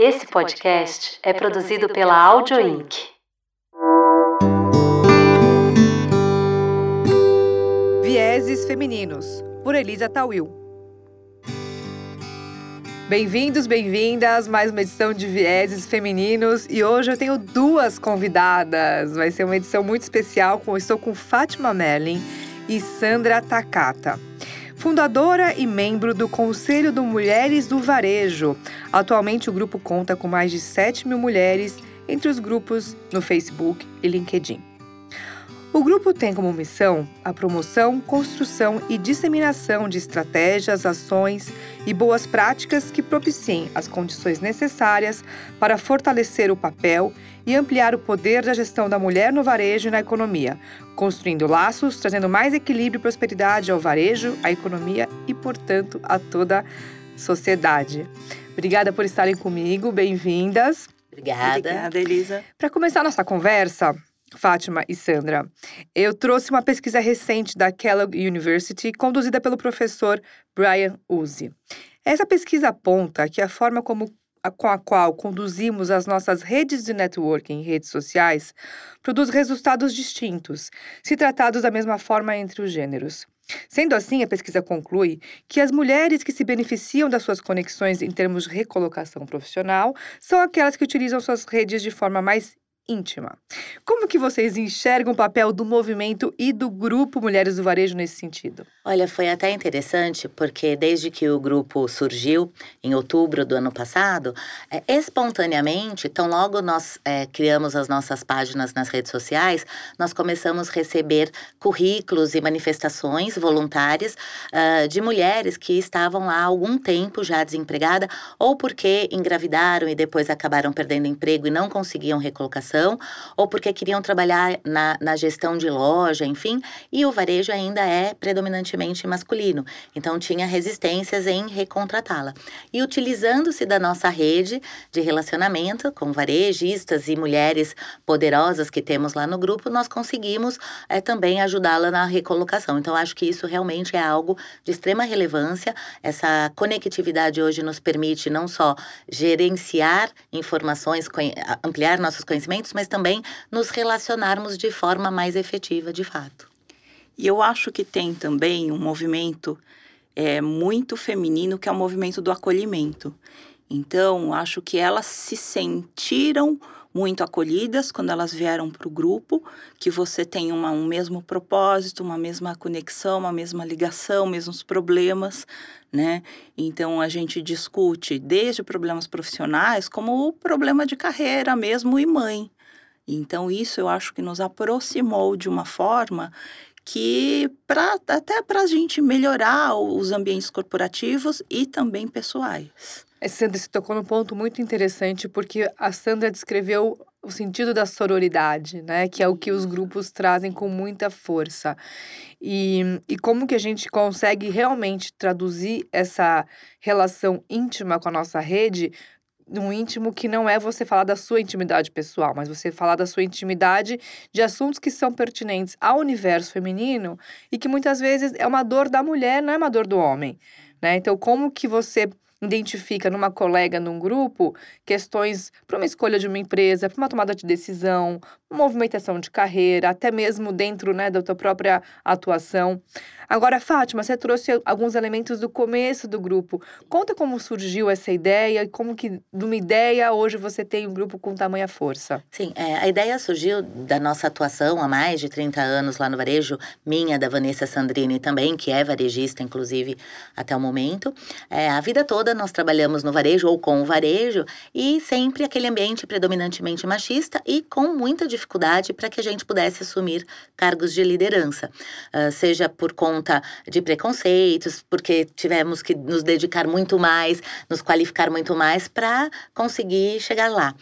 Esse podcast é produzido pela Audio Inc. Vieses Femininos, por Elisa Tawil. Bem-vindos, bem-vindas, mais uma edição de Vieses Femininos e hoje eu tenho duas convidadas. Vai ser uma edição muito especial, estou com Fátima Merlin e Sandra Takata fundadora e membro do Conselho do Mulheres do Varejo. Atualmente, o grupo conta com mais de 7 mil mulheres entre os grupos no Facebook e LinkedIn. O grupo tem como missão a promoção, construção e disseminação de estratégias, ações e boas práticas que propiciem as condições necessárias para fortalecer o papel e ampliar o poder da gestão da mulher no varejo e na economia, construindo laços, trazendo mais equilíbrio e prosperidade ao varejo, à economia e, portanto, a toda a sociedade. Obrigada por estarem comigo, bem-vindas. Obrigada. Obrigada, Elisa. Para começar nossa conversa, Fátima e Sandra, eu trouxe uma pesquisa recente da Kellogg University, conduzida pelo professor Brian Uzi. Essa pesquisa aponta que a forma como com a qual conduzimos as nossas redes de networking redes sociais produz resultados distintos, se tratados da mesma forma entre os gêneros. Sendo assim, a pesquisa conclui que as mulheres que se beneficiam das suas conexões em termos de recolocação profissional são aquelas que utilizam suas redes de forma mais íntima. Como que vocês enxergam o papel do movimento e do grupo Mulheres do Varejo nesse sentido? Olha, foi até interessante porque desde que o grupo surgiu em outubro do ano passado, é, espontaneamente, tão logo nós é, criamos as nossas páginas nas redes sociais, nós começamos a receber currículos e manifestações voluntárias uh, de mulheres que estavam lá há algum tempo já desempregada ou porque engravidaram e depois acabaram perdendo emprego e não conseguiam recolocação ou porque queriam trabalhar na, na gestão de loja, enfim, e o varejo ainda é predominantemente masculino. Então, tinha resistências em recontratá-la. E utilizando-se da nossa rede de relacionamento com varejistas e mulheres poderosas que temos lá no grupo, nós conseguimos é, também ajudá-la na recolocação. Então, acho que isso realmente é algo de extrema relevância. Essa conectividade hoje nos permite não só gerenciar informações, ampliar nossos conhecimentos, mas também nos relacionarmos de forma mais efetiva, de fato. E eu acho que tem também um movimento é, muito feminino, que é o movimento do acolhimento. Então, acho que elas se sentiram muito acolhidas quando elas vieram para o grupo, que você tem uma, um mesmo propósito, uma mesma conexão, uma mesma ligação, mesmos problemas, né? Então a gente discute desde problemas profissionais como o problema de carreira mesmo e mãe. Então isso eu acho que nos aproximou de uma forma que pra, até para a gente melhorar os ambientes corporativos e também pessoais. É, Sandra, você tocou num ponto muito interessante, porque a Sandra descreveu o sentido da sororidade, né? Que é o que os grupos trazem com muita força. E, e como que a gente consegue realmente traduzir essa relação íntima com a nossa rede num íntimo que não é você falar da sua intimidade pessoal, mas você falar da sua intimidade de assuntos que são pertinentes ao universo feminino e que muitas vezes é uma dor da mulher, não é uma dor do homem, né? Então, como que você identifica numa colega, num grupo, questões para uma escolha de uma empresa, para uma tomada de decisão, movimentação de carreira, até mesmo dentro né, da tua própria atuação. Agora, Fátima, você trouxe alguns elementos do começo do grupo. Conta como surgiu essa ideia e como que, de uma ideia, hoje você tem um grupo com tamanha força. Sim, é, a ideia surgiu da nossa atuação há mais de 30 anos lá no varejo, minha, da Vanessa Sandrini também, que é varejista, inclusive, até o momento. É, a vida toda nós trabalhamos no varejo ou com o varejo e sempre aquele ambiente predominantemente machista e com muita dificuldade para que a gente pudesse assumir cargos de liderança, uh, seja por conta de preconceitos, porque tivemos que nos dedicar muito mais, nos qualificar muito mais para conseguir chegar lá.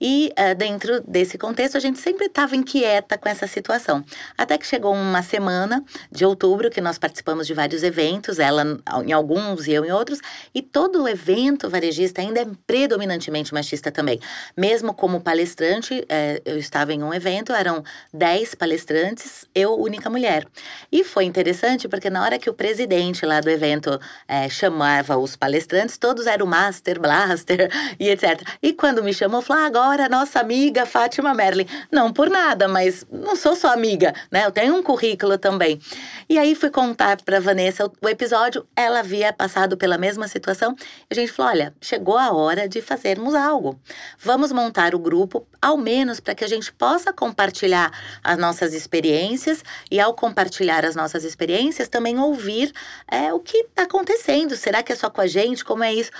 E uh, dentro desse contexto, a gente sempre estava inquieta com essa situação. Até que chegou uma semana de outubro que nós participamos de vários eventos, ela em alguns e eu em outros, e todo evento varejista ainda é predominantemente machista também. Mesmo como palestrante, é, eu estava em um evento, eram 10 palestrantes, eu única mulher. E foi interessante porque na hora que o presidente lá do evento é, chamava os palestrantes, todos eram Master, Blaster e etc. E quando me chamou, falou: ah, agora nossa amiga Fátima Merlin. Não por nada, mas não sou sua amiga, né? Eu tenho um currículo também. E aí fui contar para Vanessa o, o episódio, ela havia passado pela mesma situação. E a gente falou: olha, chegou a hora de fazermos algo. Vamos montar o grupo, ao menos para que a gente possa compartilhar as nossas experiências e, ao compartilhar as nossas experiências, também ouvir é, o que está acontecendo. Será que é só com a gente? Como é isso?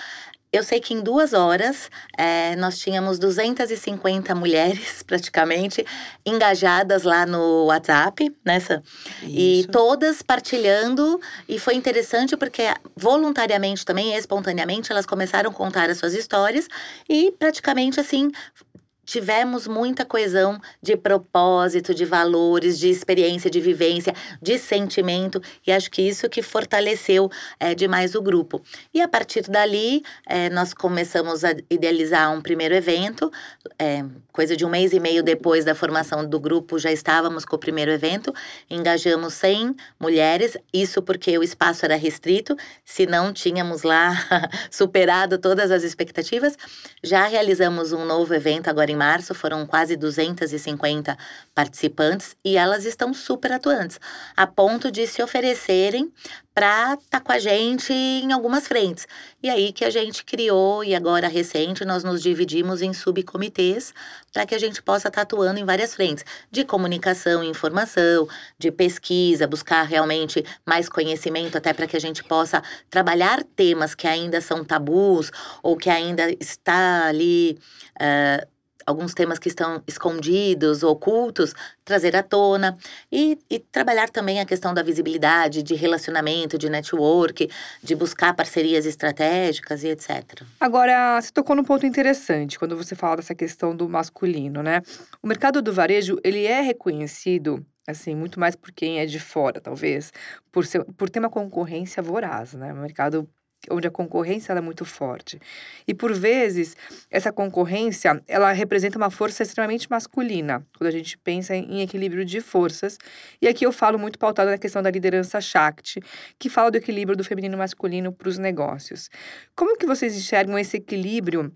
Eu sei que em duas horas é, nós tínhamos 250 mulheres, praticamente, engajadas lá no WhatsApp, nessa. E todas partilhando. E foi interessante porque voluntariamente também, espontaneamente, elas começaram a contar as suas histórias. E praticamente assim, tivemos muita coesão de propósito, de valores, de experiência, de vivência, de sentimento, e acho que isso que fortaleceu é, demais o grupo. E a partir dali, é, nós começamos a idealizar um primeiro evento, é, coisa de um mês e meio depois da formação do grupo, já estávamos com o primeiro evento, engajamos 100 mulheres, isso porque o espaço era restrito, se não tínhamos lá superado todas as expectativas. Já realizamos um novo evento agora em março foram quase 250 participantes e elas estão super atuantes, a ponto de se oferecerem para estar tá com a gente em algumas frentes. E aí que a gente criou, e agora recente, nós nos dividimos em subcomitês para que a gente possa estar tá atuando em várias frentes, de comunicação e informação, de pesquisa, buscar realmente mais conhecimento, até para que a gente possa trabalhar temas que ainda são tabus ou que ainda está ali. Uh, alguns temas que estão escondidos, ocultos, trazer à tona e, e, trabalhar também a questão da visibilidade, de relacionamento, de network, de buscar parcerias estratégicas e etc. Agora, você tocou num ponto interessante quando você fala dessa questão do masculino, né? O mercado do varejo, ele é reconhecido assim, muito mais por quem é de fora, talvez, por, ser, por ter uma concorrência voraz, né? O mercado onde a concorrência é muito forte. E por vezes, essa concorrência, ela representa uma força extremamente masculina, quando a gente pensa em equilíbrio de forças. E aqui eu falo muito pautado na questão da liderança Shakti, que fala do equilíbrio do feminino e masculino para os negócios. Como que vocês enxergam esse equilíbrio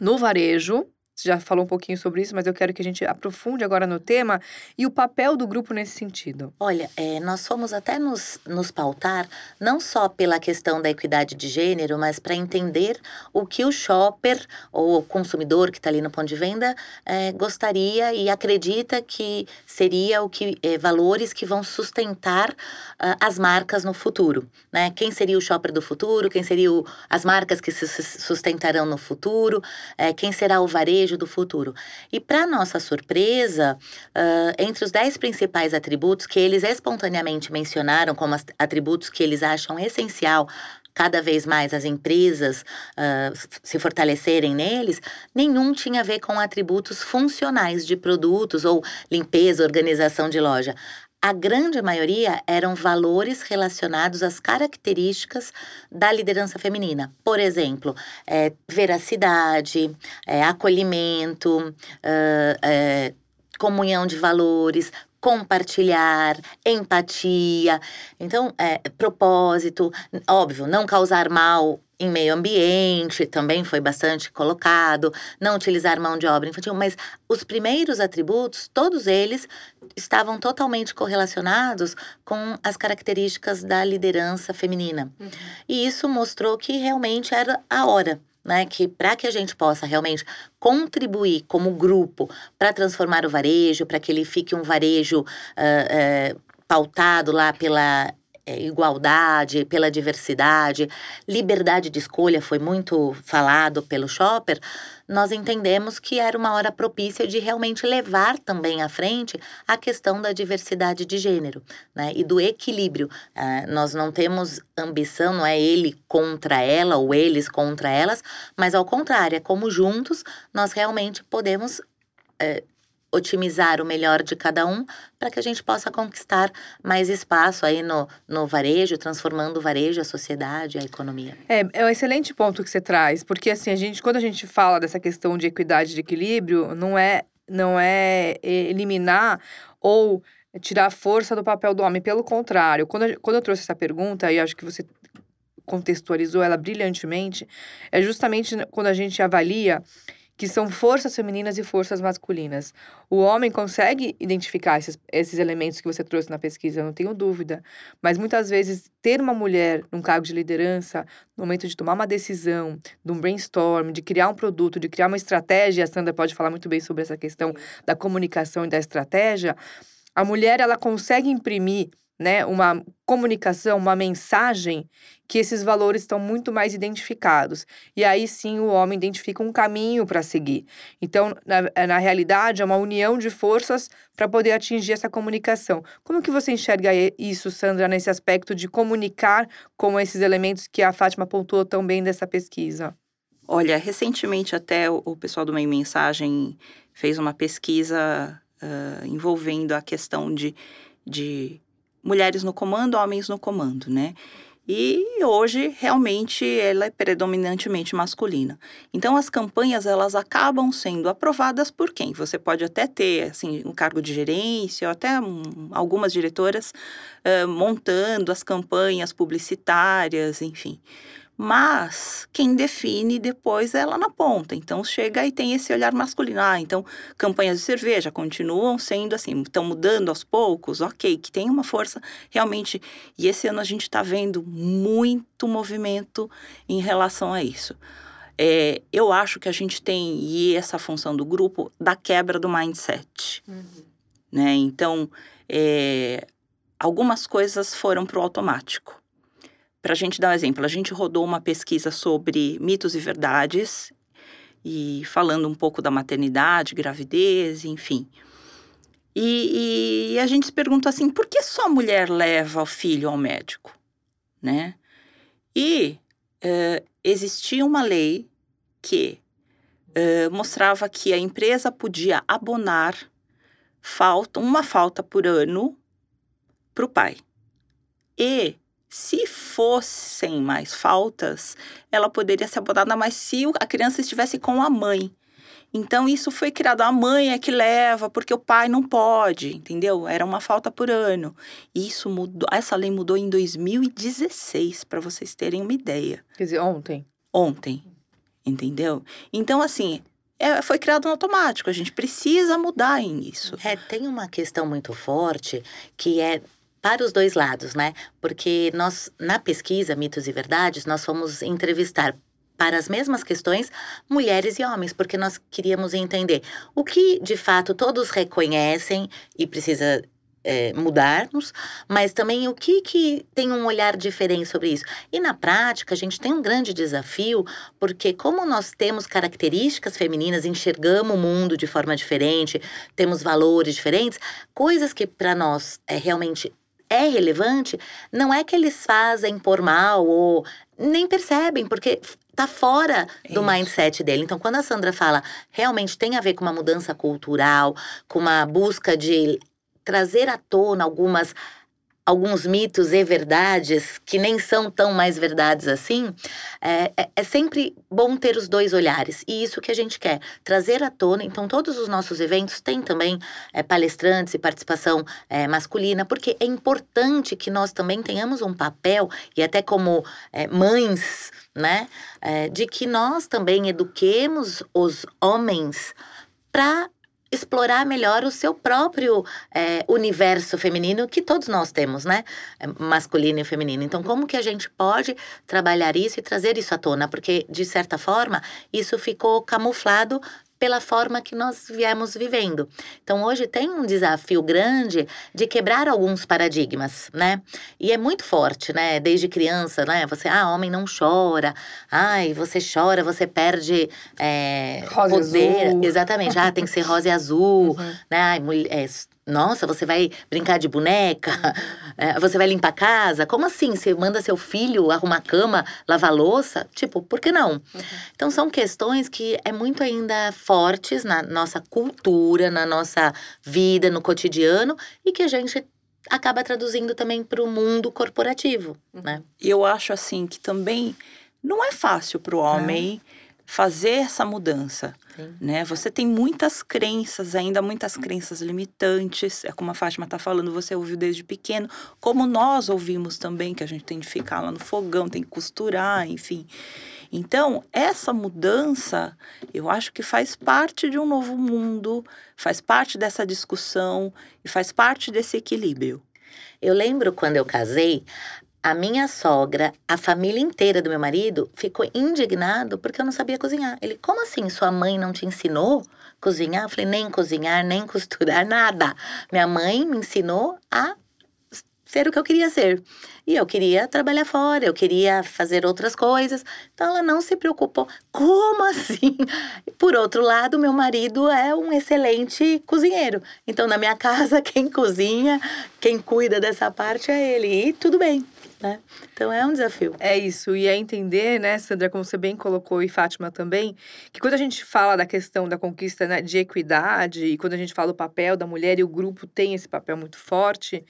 no varejo, já falou um pouquinho sobre isso, mas eu quero que a gente aprofunde agora no tema e o papel do grupo nesse sentido. Olha, é, nós fomos até nos, nos pautar, não só pela questão da equidade de gênero, mas para entender o que o shopper ou o consumidor que está ali no ponto de venda é, gostaria e acredita que seria o que é, valores que vão sustentar uh, as marcas no futuro. Né? Quem seria o shopper do futuro? Quem seriam as marcas que se sustentarão no futuro? É, quem será o varejo? Do futuro. E, para nossa surpresa, uh, entre os dez principais atributos que eles espontaneamente mencionaram como atributos que eles acham essencial cada vez mais as empresas uh, se fortalecerem neles, nenhum tinha a ver com atributos funcionais de produtos ou limpeza, organização de loja a grande maioria eram valores relacionados às características da liderança feminina. Por exemplo, é, veracidade, é, acolhimento, é, comunhão de valores, compartilhar, empatia. Então, é, propósito, óbvio, não causar mal em meio ambiente também foi bastante colocado, não utilizar mão de obra infantil, mas os primeiros atributos, todos eles estavam totalmente correlacionados com as características da liderança feminina. Uhum. E isso mostrou que realmente era a hora. Né, que para que a gente possa realmente contribuir como grupo para transformar o varejo, para que ele fique um varejo uh, uh, pautado lá pela é, igualdade, pela diversidade, liberdade de escolha foi muito falado pelo Shopper, nós entendemos que era uma hora propícia de realmente levar também à frente a questão da diversidade de gênero né, e do equilíbrio. É, nós não temos ambição, não é ele contra ela ou eles contra elas, mas ao contrário, é como juntos nós realmente podemos é, otimizar o melhor de cada um para que a gente possa conquistar mais espaço aí no, no varejo, transformando o varejo, a sociedade, a economia. É, é um excelente ponto que você traz, porque assim, a gente, quando a gente fala dessa questão de equidade de equilíbrio, não é, não é eliminar ou tirar a força do papel do homem, pelo contrário. Quando, quando eu trouxe essa pergunta, e acho que você contextualizou ela brilhantemente, é justamente quando a gente avalia que são forças femininas e forças masculinas. O homem consegue identificar esses, esses elementos que você trouxe na pesquisa, não tenho dúvida. Mas muitas vezes, ter uma mulher num cargo de liderança, no momento de tomar uma decisão, de um brainstorm, de criar um produto, de criar uma estratégia, a Sandra pode falar muito bem sobre essa questão da comunicação e da estratégia, a mulher ela consegue imprimir né, uma comunicação, uma mensagem que esses valores estão muito mais identificados. E aí sim o homem identifica um caminho para seguir. Então, na, eh, na realidade, é uma união de forças para poder atingir essa comunicação. Como que você enxerga isso, Sandra, nesse aspecto de comunicar com esses elementos que a Fátima pontuou tão bem dessa pesquisa? Olha, recentemente até o, o pessoal do Meio Mensagem fez uma pesquisa uh, envolvendo a questão de, de mulheres no comando, homens no comando, né? E hoje realmente ela é predominantemente masculina. Então as campanhas elas acabam sendo aprovadas por quem? Você pode até ter assim um cargo de gerência, ou até um, algumas diretoras uh, montando as campanhas publicitárias, enfim. Mas quem define depois é ela na ponta. Então chega e tem esse olhar masculino. Ah, então campanhas de cerveja continuam sendo assim, estão mudando aos poucos, ok, que tem uma força realmente. E esse ano a gente está vendo muito movimento em relação a isso. É, eu acho que a gente tem, e essa função do grupo, da quebra do mindset. Uhum. Né? Então, é, algumas coisas foram para o automático. Para a gente dar um exemplo, a gente rodou uma pesquisa sobre mitos e verdades e falando um pouco da maternidade, gravidez, enfim. E, e, a gente se pergunta assim, por que só a mulher leva o filho ao médico, né? E uh, existia uma lei que uh, mostrava que a empresa podia abonar falta, uma falta por ano para o pai. E se fossem mais faltas, ela poderia ser abordada mais se a criança estivesse com a mãe. Então, isso foi criado. A mãe é que leva, porque o pai não pode, entendeu? Era uma falta por ano. Isso mudou. Essa lei mudou em 2016, para vocês terem uma ideia. Quer dizer, ontem. Ontem. Entendeu? Então, assim, é, foi criado no automático. A gente precisa mudar em isso. É, tem uma questão muito forte que é para os dois lados, né? Porque nós, na pesquisa Mitos e Verdades, nós fomos entrevistar para as mesmas questões mulheres e homens, porque nós queríamos entender o que de fato todos reconhecem e precisa é, mudarmos, mas também o que, que tem um olhar diferente sobre isso. E na prática, a gente tem um grande desafio, porque como nós temos características femininas, enxergamos o mundo de forma diferente, temos valores diferentes, coisas que para nós é realmente é relevante, não é que eles fazem por mal ou nem percebem, porque tá fora do Isso. mindset dele. Então, quando a Sandra fala, realmente tem a ver com uma mudança cultural, com uma busca de trazer à tona algumas alguns mitos e verdades que nem são tão mais verdades assim, é, é, é, sempre bom ter os dois olhares. E isso que a gente quer, trazer à tona. Então, todos os nossos eventos têm também é, palestrantes e participação é, masculina, porque é importante que nós também tenhamos um papel, e até como é, mães, né, de que nós também eduquemos os homens para explorar melhor o seu próprio é, universo feminino que todos nós temos, né? É, masculino e feminino. Então, como que a gente pode trabalhar isso e trazer isso à tona? Porque, de certa forma, isso ficou camuflado pela forma que nós viemos vivendo. Então, hoje tem um desafio grande de quebrar alguns paradigmas, né? E é muito forte, né? Desde criança, né? Você, ah, homem não chora. Ai, você chora, você perde é, rosa poder. Azul. Exatamente. Ah, tem que ser rosa e azul, uhum. né? Ai, mulher, é, nossa, você vai brincar de boneca? É, você vai limpar a casa? Como assim? Você manda seu filho arrumar a cama, lavar a louça? Tipo, por que não? Uhum. Então, são questões que é muito ainda fortes na nossa cultura, na nossa vida, no cotidiano e que a gente acaba traduzindo também para o mundo corporativo, uhum. né? E eu acho assim que também não é fácil para o homem fazer essa mudança. Né? Você tem muitas crenças, ainda muitas crenças limitantes. É como a Fátima está falando, você ouviu desde pequeno, como nós ouvimos também, que a gente tem de ficar lá no fogão, tem que costurar, enfim. Então, essa mudança, eu acho que faz parte de um novo mundo, faz parte dessa discussão e faz parte desse equilíbrio. Eu lembro quando eu casei, a minha sogra, a família inteira do meu marido ficou indignado porque eu não sabia cozinhar. Ele, como assim? Sua mãe não te ensinou cozinhar? Eu falei, nem cozinhar, nem costurar, nada. Minha mãe me ensinou a ser o que eu queria ser. E eu queria trabalhar fora, eu queria fazer outras coisas. Então ela não se preocupou. Como assim? Por outro lado, meu marido é um excelente cozinheiro. Então na minha casa, quem cozinha, quem cuida dessa parte é ele. E tudo bem. Né? Então é um desafio. É isso, e é entender, né, Sandra, como você bem colocou, e Fátima também, que quando a gente fala da questão da conquista né, de equidade, e quando a gente fala o papel da mulher, e o grupo tem esse papel muito forte,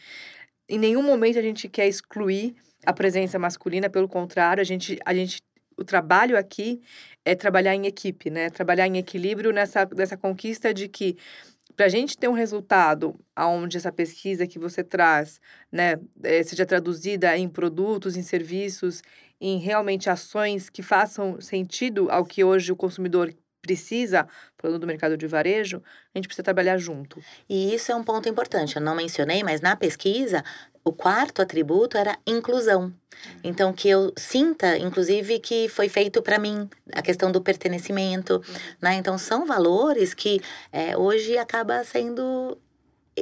em nenhum momento a gente quer excluir a presença masculina, pelo contrário, a gente, a gente o trabalho aqui é trabalhar em equipe, né? Trabalhar em equilíbrio nessa, nessa conquista de que para a gente ter um resultado onde essa pesquisa que você traz, né, é, seja traduzida em produtos, em serviços, em realmente ações que façam sentido ao que hoje o consumidor precisa, falando do mercado de varejo, a gente precisa trabalhar junto. E isso é um ponto importante. Eu não mencionei, mas na pesquisa, o quarto atributo era inclusão. Então, que eu sinta, inclusive, que foi feito para mim, a questão do pertencimento, né? Então, são valores que é, hoje acaba sendo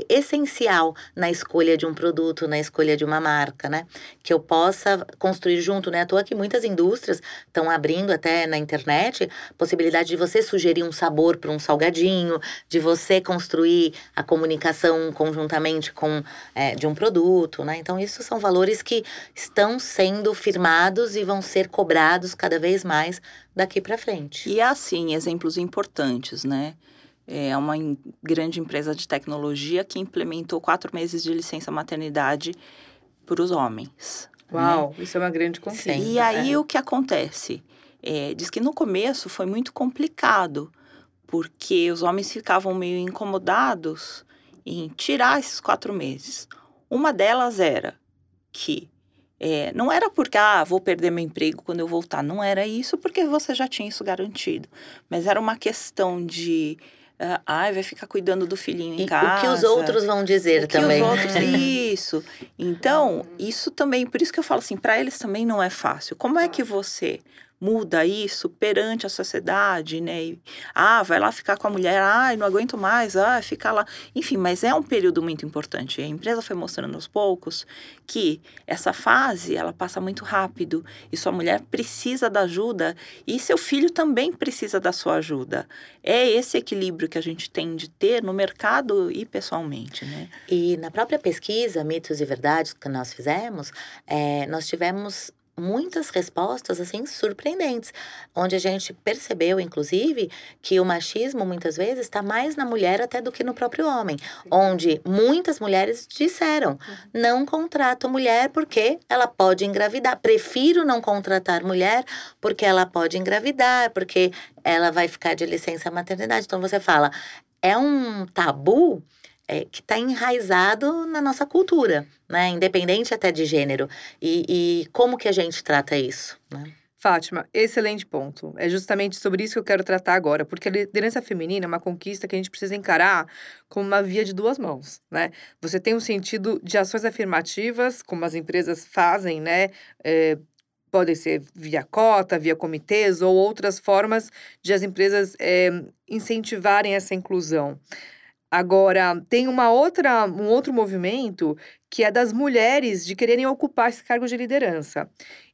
essencial na escolha de um produto, na escolha de uma marca, né? Que eu possa construir junto, né? À toa que muitas indústrias estão abrindo até na internet possibilidade de você sugerir um sabor para um salgadinho, de você construir a comunicação conjuntamente com é, de um produto, né? Então isso são valores que estão sendo firmados e vão ser cobrados cada vez mais daqui para frente. E assim, exemplos importantes, né? É uma grande empresa de tecnologia que implementou quatro meses de licença maternidade para os homens. Né? Uau, né? isso é uma grande conquista. E aí é. o que acontece? É, diz que no começo foi muito complicado, porque os homens ficavam meio incomodados em tirar esses quatro meses. Uma delas era que é, não era porque, ah, vou perder meu emprego quando eu voltar. Não era isso, porque você já tinha isso garantido. Mas era uma questão de Uh, ai, vai ficar cuidando do filhinho em e casa. O que os outros vão dizer o também. Que os outros, isso. Então, isso também, por isso que eu falo assim, para eles também não é fácil. Como é que você muda isso perante a sociedade, né? E, ah, vai lá ficar com a mulher, ai, não aguento mais, ah, ficar lá. Enfim, mas é um período muito importante. A empresa foi mostrando aos poucos que essa fase, ela passa muito rápido e sua mulher precisa da ajuda e seu filho também precisa da sua ajuda. É esse equilíbrio que a gente tem de ter no mercado e pessoalmente, né? E na própria pesquisa, mitos e verdades que nós fizemos, é, nós tivemos muitas respostas assim surpreendentes, onde a gente percebeu inclusive que o machismo muitas vezes está mais na mulher até do que no próprio homem, onde muitas mulheres disseram: uhum. "Não contrato mulher porque ela pode engravidar, prefiro não contratar mulher porque ela pode engravidar, porque ela vai ficar de licença maternidade". Então você fala: é um tabu é, que está enraizado na nossa cultura, né? Independente até de gênero. E, e como que a gente trata isso, né? Fátima, excelente ponto. É justamente sobre isso que eu quero tratar agora, porque a liderança feminina é uma conquista que a gente precisa encarar como uma via de duas mãos, né? Você tem um sentido de ações afirmativas, como as empresas fazem, né? É, podem ser via cota, via comitês ou outras formas de as empresas é, incentivarem essa inclusão. Agora, tem uma outra, um outro movimento que é das mulheres de quererem ocupar esse cargo de liderança.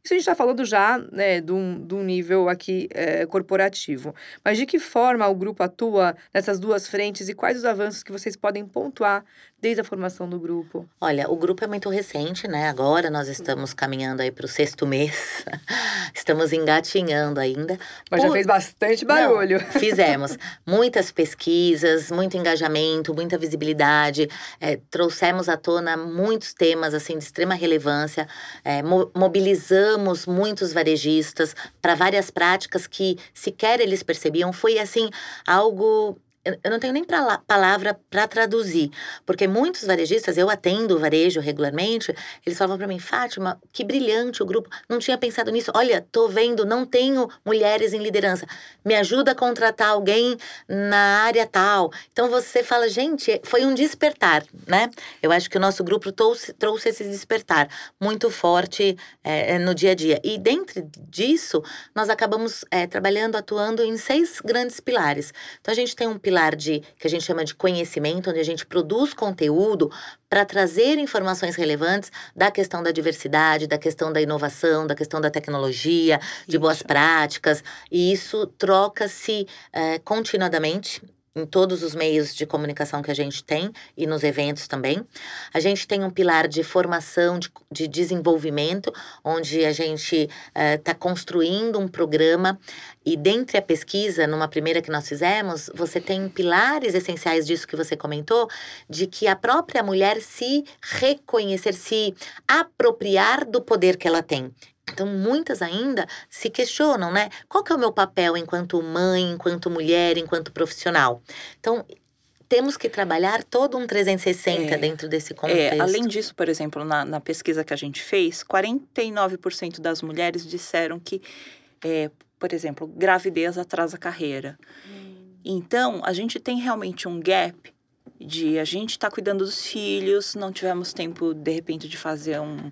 Isso a gente está falando já né, de, um, de um nível aqui é, corporativo. Mas de que forma o grupo atua nessas duas frentes e quais os avanços que vocês podem pontuar desde a formação do grupo? Olha, o grupo é muito recente, né? Agora nós estamos caminhando aí para o sexto mês. estamos engatinhando ainda. Mas Por... já fez bastante barulho. Não, fizemos. Muitas pesquisas, muito engajamento, muita visibilidade. É, trouxemos à tona muitos temas, assim, de extrema relevância. É, mo mobilizamos muitos varejistas para várias práticas que sequer eles percebiam. Foi, assim, algo eu não tenho nem pra, palavra para traduzir, porque muitos varejistas, eu atendo varejo regularmente, eles falavam para mim, Fátima, que brilhante o grupo, não tinha pensado nisso. Olha, tô vendo, não tenho mulheres em liderança. Me ajuda a contratar alguém na área tal. Então você fala, gente, foi um despertar, né? Eu acho que o nosso grupo trouxe, trouxe esse despertar muito forte é, no dia a dia. E dentro disso, nós acabamos é, trabalhando, atuando em seis grandes pilares. Então a gente tem um pilar pilar de que a gente chama de conhecimento, onde a gente produz conteúdo para trazer informações relevantes da questão da diversidade, da questão da inovação, da questão da tecnologia, de isso. boas práticas. E isso troca-se é, continuadamente em todos os meios de comunicação que a gente tem e nos eventos também. A gente tem um pilar de formação, de, de desenvolvimento, onde a gente está uh, construindo um programa e dentre a pesquisa, numa primeira que nós fizemos, você tem pilares essenciais disso que você comentou, de que a própria mulher se reconhecer, se apropriar do poder que ela tem. Então, muitas ainda se questionam, né? Qual que é o meu papel enquanto mãe, enquanto mulher, enquanto profissional? Então, temos que trabalhar todo um 360 é, dentro desse é, contexto. É, além disso, por exemplo, na, na pesquisa que a gente fez, 49% das mulheres disseram que, é, por exemplo, gravidez atrasa a carreira. Hum. Então, a gente tem realmente um gap de a gente estar tá cuidando dos filhos, não tivemos tempo, de repente, de fazer um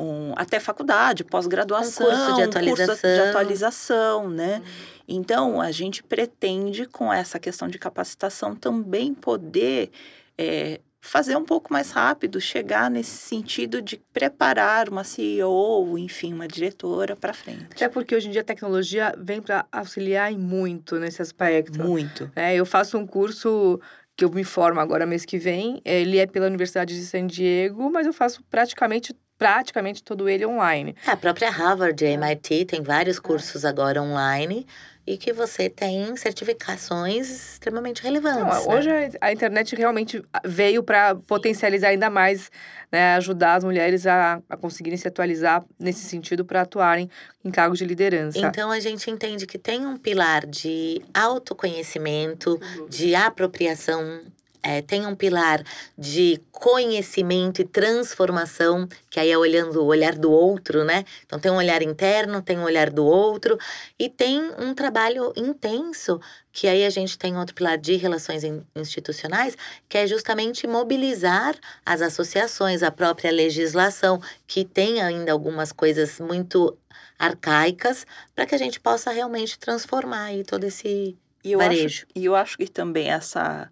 um, até faculdade, pós-graduação, um curso de atualização, curso de atualização né? Uhum. Então, a gente pretende, com essa questão de capacitação, também poder é, fazer um pouco mais rápido, chegar nesse sentido de preparar uma CEO, enfim, uma diretora para frente. Até porque hoje em dia a tecnologia vem para auxiliar muito nesse aspecto. Muito. É, eu faço um curso que eu me formo agora mês que vem, ele é pela Universidade de San Diego, mas eu faço praticamente praticamente todo ele online. É, a própria Harvard, a MIT tem vários cursos agora online e que você tem certificações extremamente relevantes. Não, né? Hoje a internet realmente veio para potencializar ainda mais, né, ajudar as mulheres a, a conseguirem se atualizar nesse sentido para atuarem em cargos de liderança. Então a gente entende que tem um pilar de autoconhecimento, uhum. de apropriação é, tem um pilar de conhecimento e transformação, que aí é olhando o olhar do outro, né? Então tem um olhar interno, tem um olhar do outro, e tem um trabalho intenso, que aí a gente tem outro pilar de relações institucionais, que é justamente mobilizar as associações, a própria legislação, que tem ainda algumas coisas muito arcaicas, para que a gente possa realmente transformar aí todo esse e varejo. Acho, e eu acho que também essa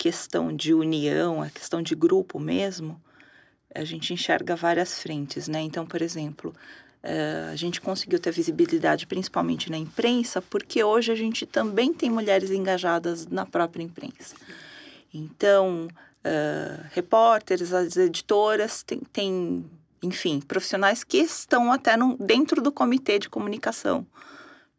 questão de união, a questão de grupo mesmo, a gente enxerga várias frentes, né? Então, por exemplo, uh, a gente conseguiu ter visibilidade principalmente na imprensa, porque hoje a gente também tem mulheres engajadas na própria imprensa. Então, uh, repórteres, as editoras, tem, tem, enfim, profissionais que estão até no, dentro do comitê de comunicação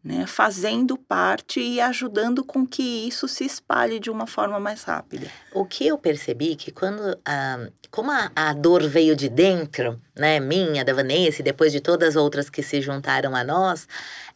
né, fazendo parte e ajudando com que isso se espalhe de uma forma mais rápida. O que eu percebi que quando a, como a, a dor veio de dentro, né, minha, da Vanessa e depois de todas as outras que se juntaram a nós,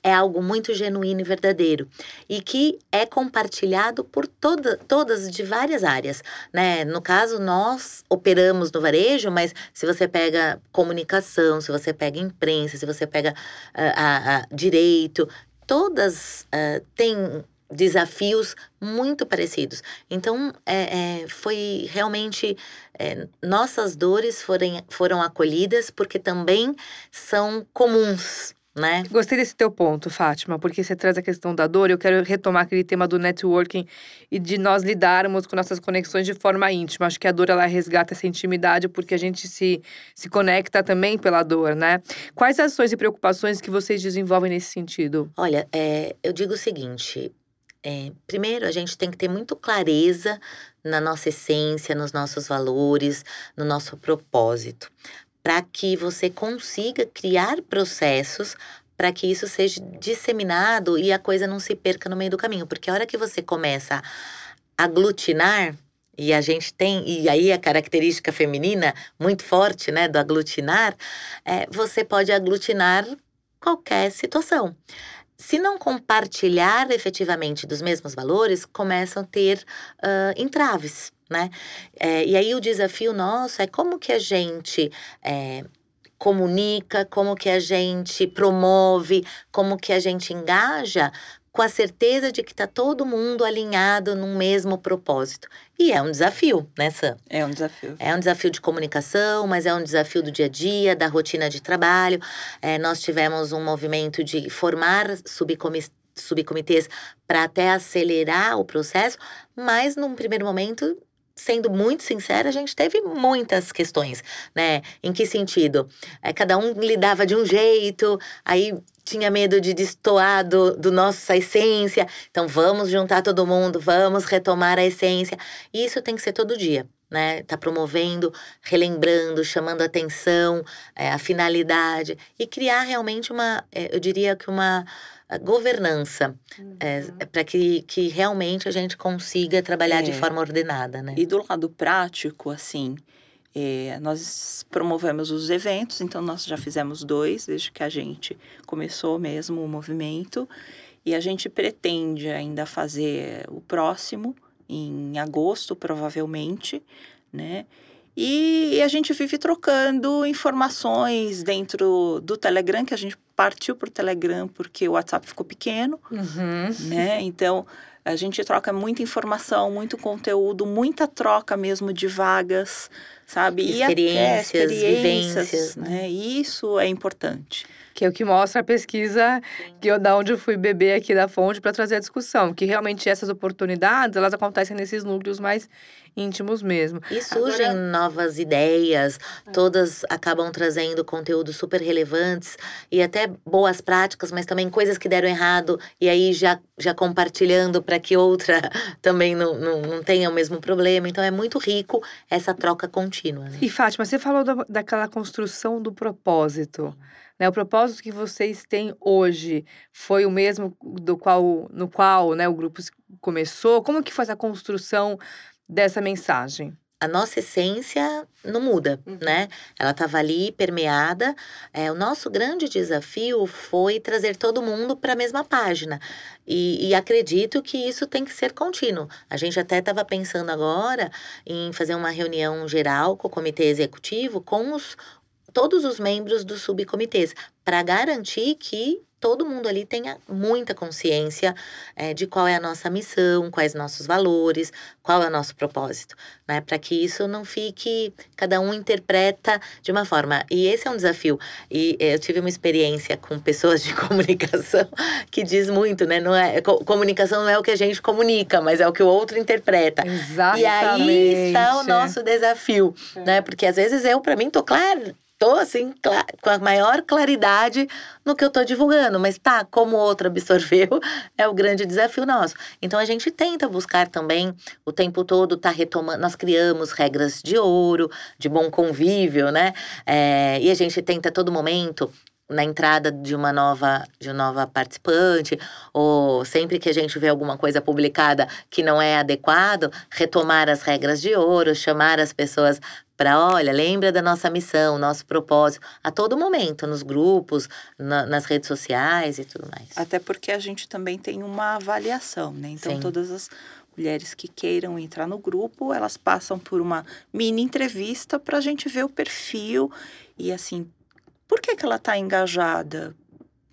é algo muito genuíno e verdadeiro e que é compartilhado por toda, todas de várias áreas, né? No caso nós operamos no varejo, mas se você pega comunicação, se você pega imprensa, se você pega uh, a, a direito, todas uh, têm desafios muito parecidos. Então, é, é, foi realmente. É, nossas dores foram, foram acolhidas porque também são comuns. Né? Gostei desse teu ponto, Fátima, porque você traz a questão da dor. Eu quero retomar aquele tema do networking e de nós lidarmos com nossas conexões de forma íntima. Acho que a dor ela resgata essa intimidade porque a gente se, se conecta também pela dor, né? Quais ações e preocupações que vocês desenvolvem nesse sentido? Olha, é, eu digo o seguinte: é, primeiro, a gente tem que ter muito clareza na nossa essência, nos nossos valores, no nosso propósito para que você consiga criar processos para que isso seja disseminado e a coisa não se perca no meio do caminho. Porque a hora que você começa a aglutinar, e a gente tem, e aí a característica feminina muito forte, né, do aglutinar, é, você pode aglutinar qualquer situação. Se não compartilhar efetivamente dos mesmos valores, começam a ter uh, entraves né? É, e aí o desafio nosso é como que a gente é, comunica, como que a gente promove, como que a gente engaja com a certeza de que está todo mundo alinhado num mesmo propósito. E é um desafio, né, Sam? É um desafio. É um desafio de comunicação, mas é um desafio do dia a dia, da rotina de trabalho. É, nós tivemos um movimento de formar subcomitês subcomitês para até acelerar o processo, mas num primeiro momento sendo muito sincera, a gente teve muitas questões, né? Em que sentido? É, cada um lidava de um jeito, aí tinha medo de destoar do, do nossa essência. Então, vamos juntar todo mundo, vamos retomar a essência. E isso tem que ser todo dia. Né, tá promovendo, relembrando, chamando atenção, é, a finalidade e criar realmente uma, é, eu diria que uma governança, uhum. é, para que, que realmente a gente consiga trabalhar é. de forma ordenada, né? E do lado prático, assim, é, nós promovemos os eventos, então nós já fizemos dois desde que a gente começou mesmo o movimento, e a gente pretende ainda fazer o próximo em agosto, provavelmente, né? E a gente vive trocando informações dentro do Telegram, que a gente partiu para o Telegram porque o WhatsApp ficou pequeno, uhum. né? Então, a gente troca muita informação, muito conteúdo, muita troca mesmo de vagas, sabe? Experiências, e até experiências, vivências, né? né? E isso é importante. Que é o que mostra a pesquisa que eu, da onde eu fui beber aqui da fonte para trazer a discussão. Que realmente essas oportunidades, elas acontecem nesses núcleos mais íntimos mesmo. E surgem Agora... novas ideias, é. todas acabam trazendo conteúdos super relevantes e até boas práticas, mas também coisas que deram errado e aí já, já compartilhando para que outra também não, não, não tenha o mesmo problema. Então é muito rico essa troca contínua. Né? E Fátima, você falou da, daquela construção do propósito. Né, o propósito que vocês têm hoje foi o mesmo do qual, no qual né, o grupo começou? Como que foi essa construção dessa mensagem? a nossa essência não muda, uhum. né? Ela estava ali permeada. É, o nosso grande desafio foi trazer todo mundo para a mesma página. E, e, acredito que isso tem que ser contínuo. A gente até estava pensando agora em fazer uma reunião geral com o comitê executivo com os, todos os membros dos subcomitês, para garantir que todo mundo ali tenha muita consciência é, de qual é a nossa missão, quais nossos valores, qual é o nosso propósito, né? Para que isso não fique, cada um interpreta de uma forma. E esse é um desafio. E eu tive uma experiência com pessoas de comunicação que diz muito, né? Não é, comunicação não é o que a gente comunica, mas é o que o outro interpreta. Exatamente. E aí está o nosso desafio, é. né? Porque às vezes eu, para mim, tô claro, assim, com a maior claridade no que eu tô divulgando, mas tá, como o outro absorveu, é o grande desafio nosso. Então a gente tenta buscar também o tempo todo tá retomando, nós criamos regras de ouro, de bom convívio, né? É, e a gente tenta a todo momento na entrada de uma nova de uma nova participante ou sempre que a gente vê alguma coisa publicada que não é adequado retomar as regras de ouro chamar as pessoas para olha lembra da nossa missão nosso propósito a todo momento nos grupos na, nas redes sociais e tudo mais até porque a gente também tem uma avaliação né então Sim. todas as mulheres que queiram entrar no grupo elas passam por uma mini entrevista para a gente ver o perfil e assim por que, que ela está engajada?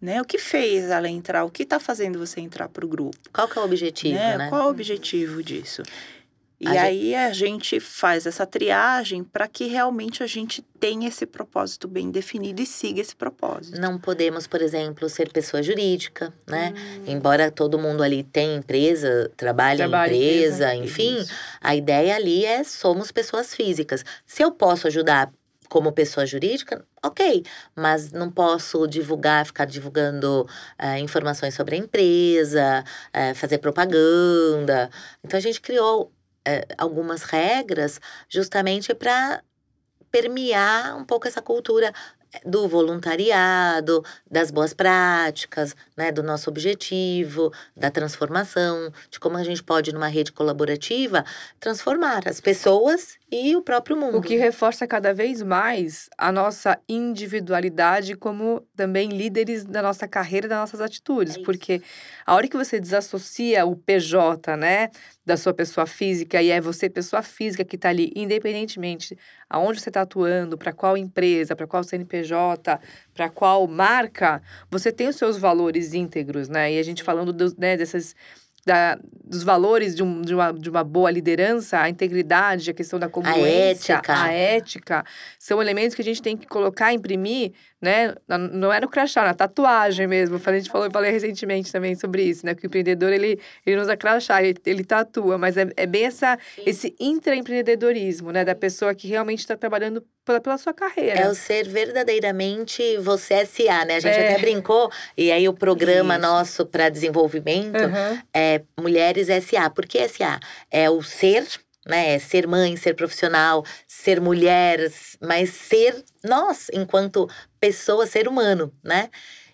Né? O que fez ela entrar? O que está fazendo você entrar para o grupo? Qual que é o objetivo, né? né? Qual é o objetivo disso? E A aí a gente faz essa triagem para que realmente a gente tenha esse propósito bem definido e siga esse propósito. Não podemos, por exemplo, ser pessoa jurídica, né? Hum. Embora todo mundo ali tenha empresa, trabalhe em em empresa, enfim, Isso. a ideia ali é somos pessoas físicas. Se eu posso ajudar como pessoa jurídica, ok, mas não posso divulgar, ficar divulgando eh, informações sobre a empresa, eh, fazer propaganda. Então a gente criou algumas regras justamente para permear um pouco essa cultura do voluntariado, das boas práticas, né, do nosso objetivo, da transformação, de como a gente pode, numa rede colaborativa, transformar as pessoas e o próprio mundo. O que reforça cada vez mais a nossa individualidade como também líderes da nossa carreira, das nossas atitudes. É porque a hora que você desassocia o PJ, né, da sua pessoa física, e é você, pessoa física, que está ali, independentemente aonde você está atuando, para qual empresa, para qual CNPJ, para qual marca, você tem os seus valores íntegros, né? E a gente falando dos, né, dessas da, dos valores de, um, de, uma, de uma boa liderança, a integridade, a questão da congruência, ética. a ética, são elementos que a gente tem que colocar, imprimir, né? Não é no crachá, na tatuagem mesmo. A gente falou, eu falei recentemente também sobre isso, né? Que o empreendedor, ele, ele não usa crachá, ele, ele tatua, mas é, é bem essa, esse intraempreendedorismo, né? Da pessoa que realmente está trabalhando pela, pela sua carreira. É o ser verdadeiramente você S.A., né? A gente É. até brincou, e aí o programa Isso. nosso para desenvolvimento Aham. é Mulheres S.A. Por que S.A.? É o ser, né? Ser mãe, ser profissional, ser mulher, mas ser nós, enquanto pessoa, ser humano, né?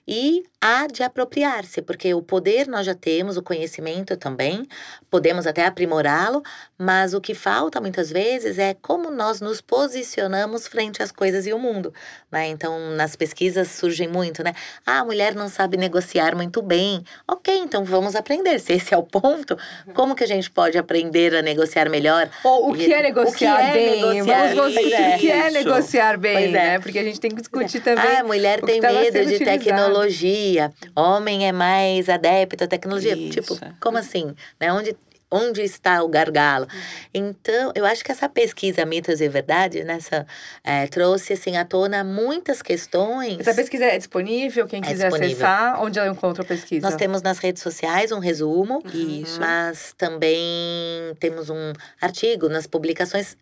E há de apropriar-se, porque o poder nós já temos, o conhecimento também, podemos até aprimorá-lo, mas o que falta muitas vezes é como nós nos posicionamos frente às coisas e o mundo, né? Então, nas pesquisas surgem muito, né? Ah, a mulher não sabe negociar muito bem. Ok, então vamos aprender. Se esse é o ponto, como que a gente pode aprender a negociar melhor? Ou o que é que negociar é bem? negociar Vamos você, o que é isso. negociar bem, Pois é. né? Porque a gente tem que discutir também. Ah, a mulher tem tava medo de utilizado. tecnologia. Homem é mais adepto à tecnologia. Isso, Tipo, como assim? Né? Onde, onde está o gargalo? Então, eu acho que essa pesquisa Mitos e Verdade, nessa, eh, trouxe assim, à tona muitas questões. Essa pesquisa é disponível, quem É quiser disponível. acessar, onde ela encontra a pesquisa? Nós temos nas redes sociais um resumo, Isso. mas também temos um artigo nas publicações.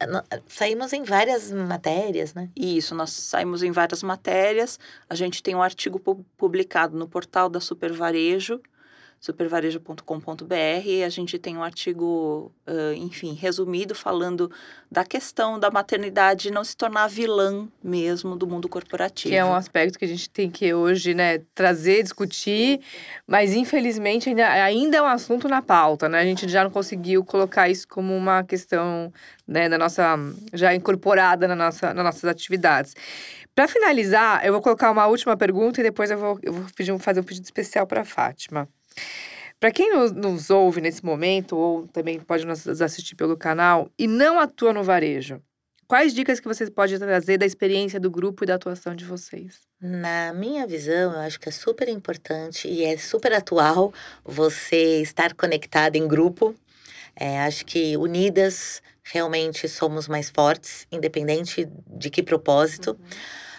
Saímos em várias matérias, né? Isso, nós saímos em várias matérias. A gente tem um artigo pu- publicado no portal da Supervarejo, supervarejo.com.br, a gente tem um artigo, ah, enfim, resumido, falando da questão da maternidade não se tornar vilã mesmo do mundo corporativo. Que é um aspecto que a gente tem que hoje, né, trazer, discutir, mas infelizmente ainda, ainda é um assunto na pauta, né? A gente já não conseguiu colocar isso como uma questão, né, da nossa já incorporada na nossa, nas nossas atividades. Para finalizar, eu vou colocar uma última pergunta e depois eu vou, eu vou pedir, fazer um pedido especial para Fátima. Para quem nos, ouve nesse momento, ou também pode nos assistir pelo canal, e não atua no varejo, quais dicas que vocês podem trazer da experiência do grupo e da atuação de vocês? Na minha visão, eu acho que é super importante e é super atual você estar conectado em grupo. É, acho que unidas realmente somos mais fortes, independente de que propósito.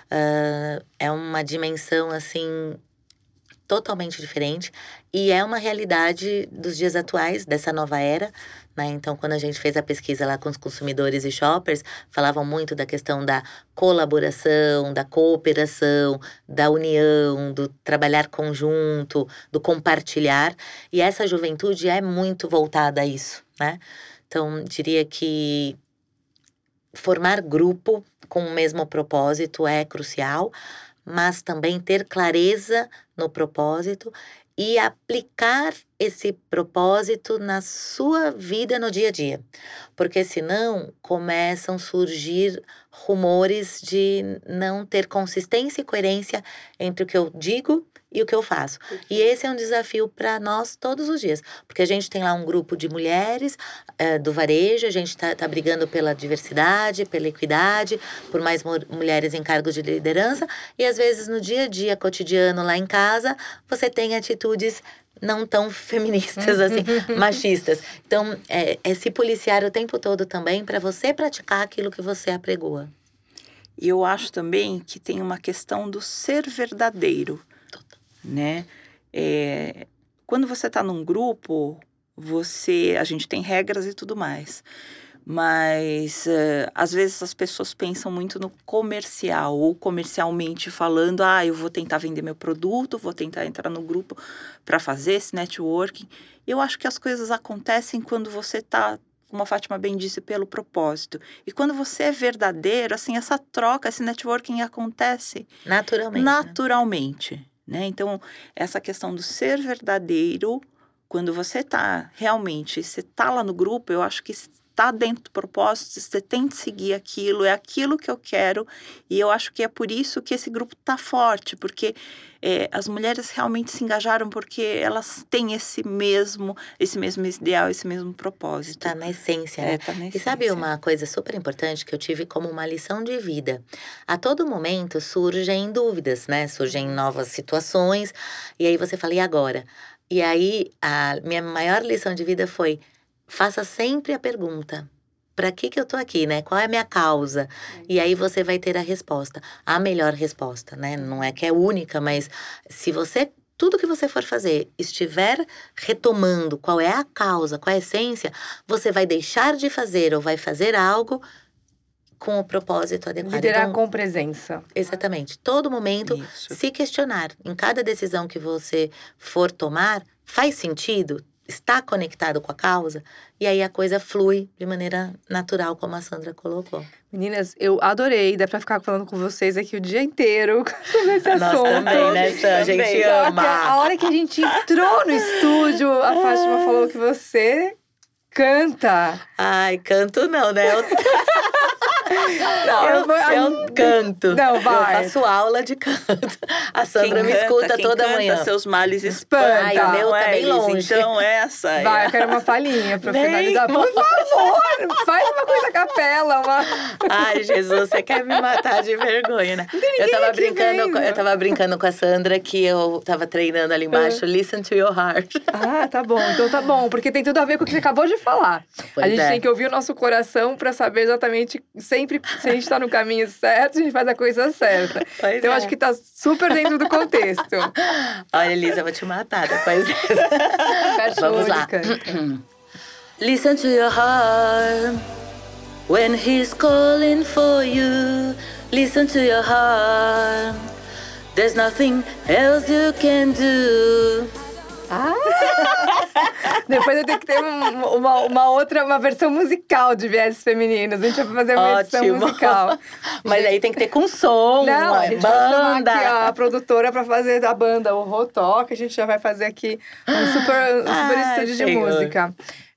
Ah, é uma dimensão assim totalmente diferente e é uma realidade dos dias atuais dessa nova era, né? Então, quando a gente fez a pesquisa lá com os consumidores e shoppers, falavam muito da questão da colaboração, da cooperação, da união, do trabalhar conjunto, do compartilhar, e essa juventude é muito voltada a isso, né? Então, diria que formar grupo com o mesmo propósito é crucial, mas também ter clareza no propósito e aplicar esse propósito na sua vida no dia a dia. Porque senão começam a surgir rumores de não ter consistência e coerência entre o que eu digo e o que eu faço. E esse é um desafio para nós todos os dias, porque a gente tem lá um grupo de mulheres eh, do varejo, a gente está tá brigando pela diversidade, pela equidade, por mais mu- mulheres em cargos de liderança, e às vezes no dia a dia cotidiano lá em casa, você tem atitudes não tão feministas assim, machistas. Então, é, é se policiar o tempo todo também para você praticar aquilo que você apregoa. E eu acho também que tem uma questão do ser verdadeiro, né? É, quando você está num grupo, você, a gente tem regras e tudo mais, mas uh, às vezes as pessoas pensam muito no comercial ou comercialmente falando, ah, eu vou tentar vender meu produto, vou tentar entrar no grupo para fazer esse networking. Eu acho que as coisas acontecem quando você está como a Fátima bem disse, pelo propósito. E quando você é verdadeiro, assim, essa troca, esse networking acontece naturalmente. Né? Naturalmente, né? né? Então, essa questão do ser verdadeiro, quando você está realmente, você está lá no grupo, eu acho que está dentro do propósito, você tem que seguir aquilo, é aquilo que eu quero. E eu acho que é por isso que esse grupo está forte, porque é, as mulheres realmente se engajaram porque elas têm esse mesmo, esse mesmo ideal, esse mesmo propósito. Está na essência, né? É, tá na essência. E sabe uma coisa super importante que eu tive como uma lição de vida? A todo momento surgem dúvidas, né? Surgem novas situações. E aí você fala, e agora? E aí a minha maior lição de vida foi faça sempre a pergunta: para que, que eu tô aqui, né? Qual é a minha causa? E aí você vai ter a resposta, a melhor resposta, né? Não é que é única, mas se você tudo que você for fazer estiver retomando qual é a causa, qual é a essência, você vai deixar de fazer ou vai fazer algo com o propósito adequado. Liderar então, com presença. Exatamente. Todo momento Isso. se questionar. Em cada decisão que você for tomar, faz sentido? Está conectado com a causa, e aí a coisa flui de maneira natural, como a Sandra colocou. Meninas, eu adorei, dá pra ficar falando com vocês aqui o dia inteiro sobre esse Nós assunto. também, né, Sam? A gente ama. A hora que a gente entrou no estúdio, a Fátima falou que você canta. Ai, canto não, né? Eu... Não, eu, eu, canto. Não, vai. Eu faço aula de canto. A Sandra quem me escuta quem toda canta, manhã. seus males espantam. Ai, o meu tá bem longe. Então, essa. Vai, eu quero uma palhinha pra finalizar. Por favor, faz uma coisa capela. Uma... Ai, Jesus, você quer me matar de vergonha, né? Eu tava, brincando, com, eu tava brincando com a Sandra que eu tava treinando ali embaixo. Uh. Listen to your heart. Ah, tá bom. Então tá bom, porque tem tudo a ver com o que você acabou de falar. Pois a gente é. tem que ouvir o nosso coração pra saber exatamente sempre se a gente tá no caminho certo, a gente faz a coisa certa. Pois então, é. acho que tá super dentro do contexto. Olha, Elisa, eu vou te matar depois dessa. Vamos lá. Listen to your heart when he's calling for you. Listen to your heart. There's nothing else you can do. Ah! Depois eu tenho que ter uma, uma, outra, uma versão musical de vieses femininos. A gente vai fazer uma Ótimo. versão musical. Mas aí tem que ter com som, Não, a gente banda. Vai aqui a produtora para fazer da banda o Rotoque. A gente já vai fazer aqui um super, um super ah, estúdio de música.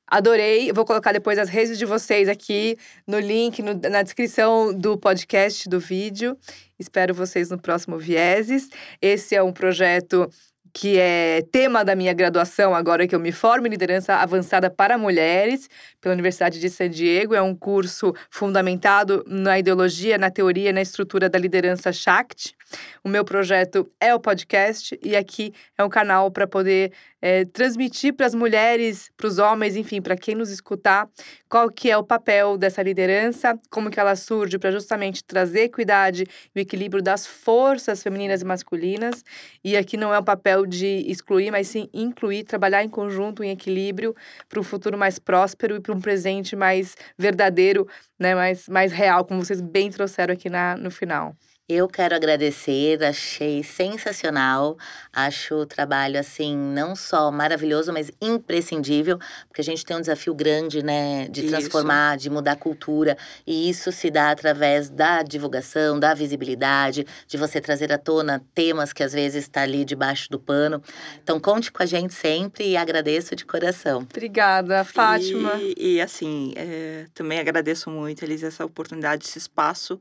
Adorei. Vou colocar depois as redes de vocês aqui no link, no, na descrição do podcast, do vídeo. Espero vocês no próximo Vieses. Esse é um projeto que é tema da minha graduação, agora que eu me formo em liderança avançada para mulheres, pela Universidade de San Diego. É um curso fundamentado na ideologia, na teoria, na estrutura da liderança Shakti. O meu projeto é o podcast e aqui é um canal para poder é, transmitir para as mulheres, para os homens, enfim, para quem nos escutar, qual que é o papel dessa liderança, como que ela surge para justamente trazer equidade e o equilíbrio das forças femininas e masculinas. E aqui não é um papel de excluir, mas sim incluir, trabalhar em conjunto, em equilíbrio, para um futuro mais próspero e para um presente mais verdadeiro, né, mais, mais real, como vocês bem trouxeram aqui na, no final. Eu quero agradecer, achei sensacional. Acho o trabalho, assim, não só maravilhoso, mas imprescindível, porque a gente tem um desafio grande, né, de transformar, isso. de mudar a cultura. E isso se dá através da divulgação, da visibilidade, de você trazer à tona temas que às vezes está ali debaixo do pano. Então, conte com a gente sempre e agradeço de coração. Obrigada, Fátima. E, e assim, é, também agradeço muito, Elisa, essa oportunidade, esse espaço.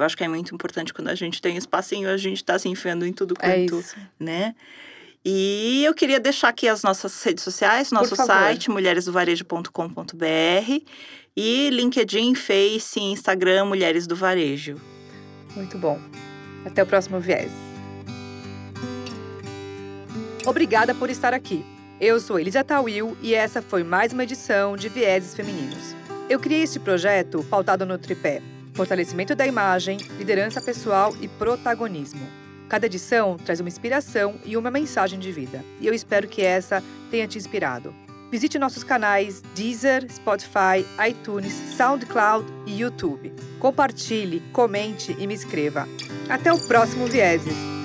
Eu acho que é muito importante quando a gente tem espacinho, a gente está se enfiando em tudo é quanto, é né? E eu queria deixar aqui as nossas redes sociais, nosso site, mulheresdovarejo.com.br e LinkedIn, Face, Instagram, Mulheres do Varejo. Muito bom. Até o próximo viés. Obrigada por estar aqui. Eu sou Elisa Tawil e essa foi mais uma edição de Vieses Femininos. Eu criei este projeto pautado no tripé: fortalecimento da imagem, liderança pessoal e protagonismo. Cada edição traz uma inspiração e uma mensagem de vida, e eu espero que essa tenha te inspirado. Visite nossos canais Deezer, Spotify, iTunes, SoundCloud e YouTube. Compartilhe, comente e me escreva. Até o próximo Vieses!